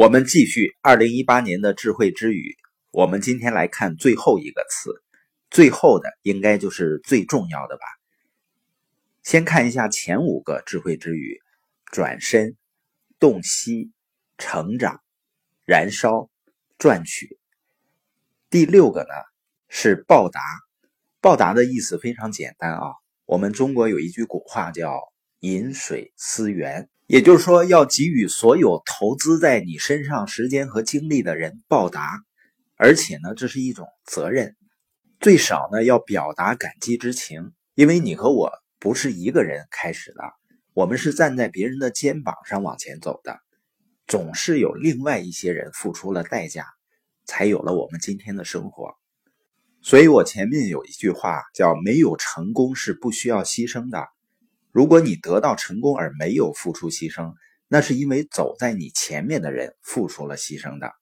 我们继续二零一八年的智慧之语。我们今天来看最后一个词，最后的应该就是最重要的吧。先看一下前五个智慧之语：转身、洞悉、成长、燃烧、赚取。第六个呢是报答。报答的意思非常简单啊。我们中国有一句古话叫“饮水思源”。也就是说，要给予所有投资在你身上时间和精力的人报答，而且呢，这是一种责任。最少呢，要表达感激之情，因为你和我不是一个人开始的，我们是站在别人的肩膀上往前走的。总是有另外一些人付出了代价，才有了我们今天的生活。所以我前面有一句话叫“没有成功是不需要牺牲的”。如果你得到成功而没有付出牺牲，那是因为走在你前面的人付出了牺牲的。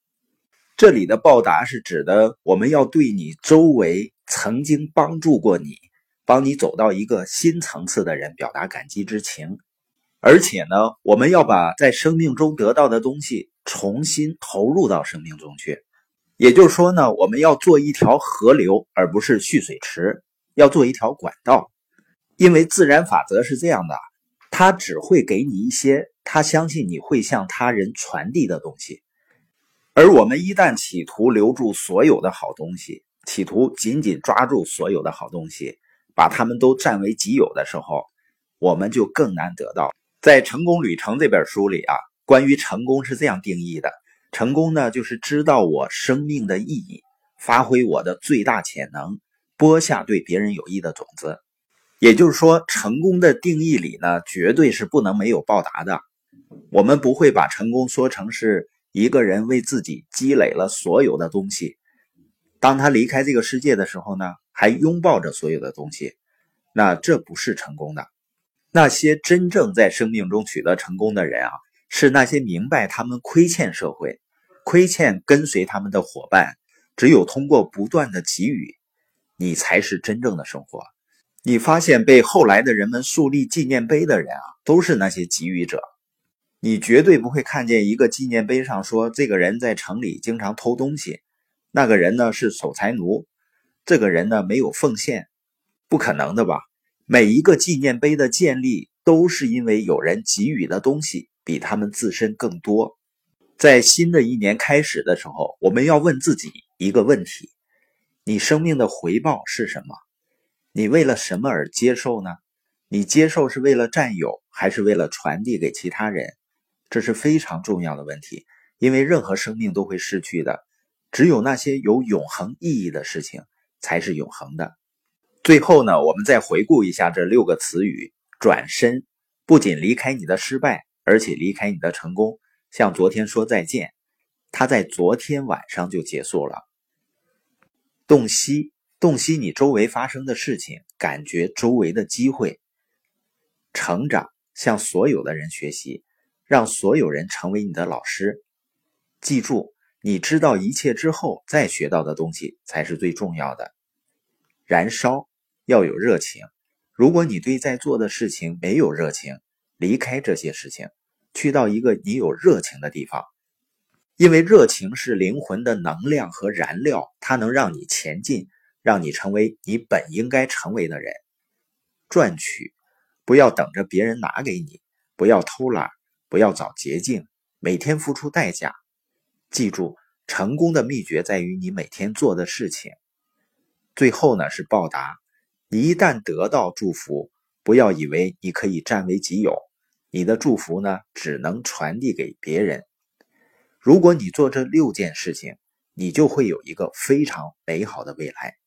这里的报答是指的我们要对你周围曾经帮助过你、帮你走到一个新层次的人表达感激之情，而且呢，我们要把在生命中得到的东西重新投入到生命中去。也就是说呢，我们要做一条河流，而不是蓄水池，要做一条管道。因为自然法则是这样的，他只会给你一些他相信你会向他人传递的东西，而我们一旦企图留住所有的好东西，企图紧紧抓住所有的好东西，把他们都占为己有的时候，我们就更难得到。在《成功旅程》这本书里啊，关于成功是这样定义的：成功呢，就是知道我生命的意义，发挥我的最大潜能，播下对别人有益的种子。也就是说，成功的定义里呢，绝对是不能没有报答的。我们不会把成功说成是一个人为自己积累了所有的东西，当他离开这个世界的时候呢，还拥抱着所有的东西，那这不是成功的。那些真正在生命中取得成功的人啊，是那些明白他们亏欠社会、亏欠跟随他们的伙伴，只有通过不断的给予，你才是真正的生活。你发现被后来的人们树立纪念碑的人啊，都是那些给予者。你绝对不会看见一个纪念碑上说这个人在城里经常偷东西，那个人呢是守财奴，这个人呢没有奉献，不可能的吧？每一个纪念碑的建立都是因为有人给予的东西比他们自身更多。在新的一年开始的时候，我们要问自己一个问题：你生命的回报是什么？你为了什么而接受呢？你接受是为了占有，还是为了传递给其他人？这是非常重要的问题，因为任何生命都会逝去的，只有那些有永恒意义的事情才是永恒的。最后呢，我们再回顾一下这六个词语：转身，不仅离开你的失败，而且离开你的成功，向昨天说再见。它在昨天晚上就结束了。洞悉。洞悉你周围发生的事情，感觉周围的机会，成长，向所有的人学习，让所有人成为你的老师。记住，你知道一切之后再学到的东西才是最重要的。燃烧要有热情，如果你对在做的事情没有热情，离开这些事情，去到一个你有热情的地方，因为热情是灵魂的能量和燃料，它能让你前进。让你成为你本应该成为的人，赚取，不要等着别人拿给你，不要偷懒，不要找捷径，每天付出代价。记住，成功的秘诀在于你每天做的事情。最后呢是报答，你一旦得到祝福，不要以为你可以占为己有，你的祝福呢只能传递给别人。如果你做这六件事情，你就会有一个非常美好的未来。